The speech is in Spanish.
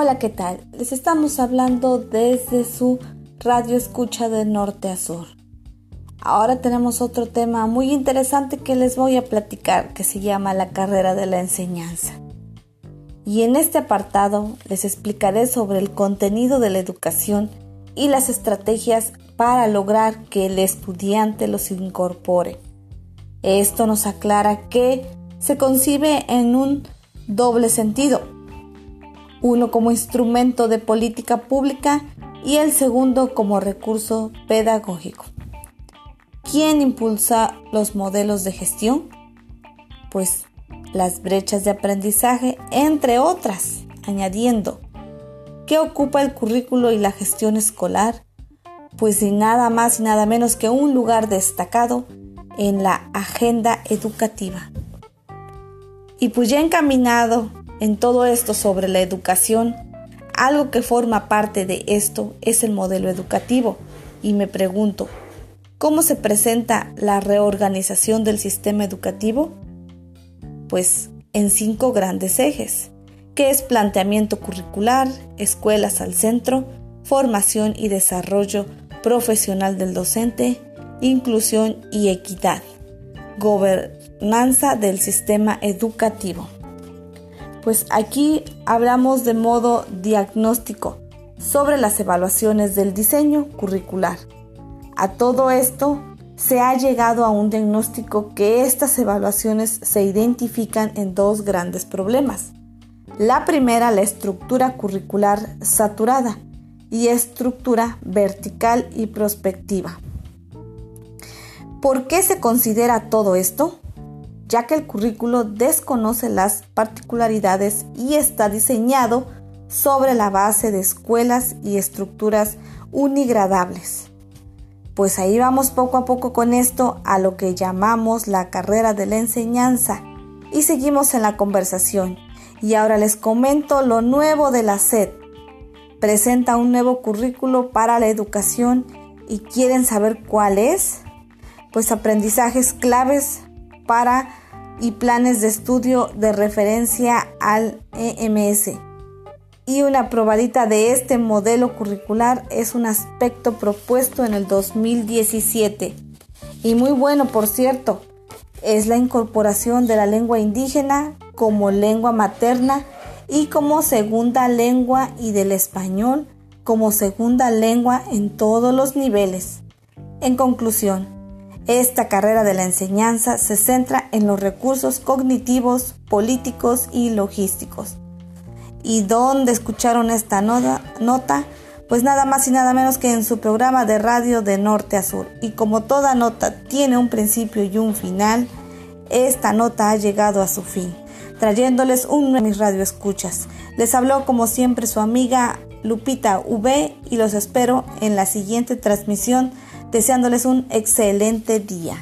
Hola, ¿qué tal? Les estamos hablando desde su radio escucha de norte a sur. Ahora tenemos otro tema muy interesante que les voy a platicar que se llama la carrera de la enseñanza. Y en este apartado les explicaré sobre el contenido de la educación y las estrategias para lograr que el estudiante los incorpore. Esto nos aclara que se concibe en un doble sentido. Uno como instrumento de política pública y el segundo como recurso pedagógico. ¿Quién impulsa los modelos de gestión? Pues las brechas de aprendizaje, entre otras, añadiendo, ¿qué ocupa el currículo y la gestión escolar? Pues sin nada más y nada menos que un lugar destacado en la agenda educativa. Y pues ya encaminado en todo esto sobre la educación, algo que forma parte de esto es el modelo educativo. Y me pregunto, ¿cómo se presenta la reorganización del sistema educativo? Pues en cinco grandes ejes, que es planteamiento curricular, escuelas al centro, formación y desarrollo profesional del docente, inclusión y equidad, gobernanza del sistema educativo. Pues aquí hablamos de modo diagnóstico sobre las evaluaciones del diseño curricular. A todo esto se ha llegado a un diagnóstico que estas evaluaciones se identifican en dos grandes problemas. La primera, la estructura curricular saturada y estructura vertical y prospectiva. ¿Por qué se considera todo esto? Ya que el currículo desconoce las particularidades y está diseñado sobre la base de escuelas y estructuras unigradables. Pues ahí vamos poco a poco con esto a lo que llamamos la carrera de la enseñanza y seguimos en la conversación. Y ahora les comento lo nuevo de la SED. Presenta un nuevo currículo para la educación y quieren saber cuál es pues aprendizajes claves para y planes de estudio de referencia al EMS. Y una probadita de este modelo curricular es un aspecto propuesto en el 2017. Y muy bueno, por cierto, es la incorporación de la lengua indígena como lengua materna y como segunda lengua y del español como segunda lengua en todos los niveles. En conclusión, esta carrera de la enseñanza se centra en los recursos cognitivos, políticos y logísticos. ¿Y dónde escucharon esta nota? Pues nada más y nada menos que en su programa de radio de norte a sur. Y como toda nota tiene un principio y un final, esta nota ha llegado a su fin, trayéndoles un nuevo radio escuchas. Les habló como siempre su amiga Lupita V y los espero en la siguiente transmisión deseándoles un excelente día.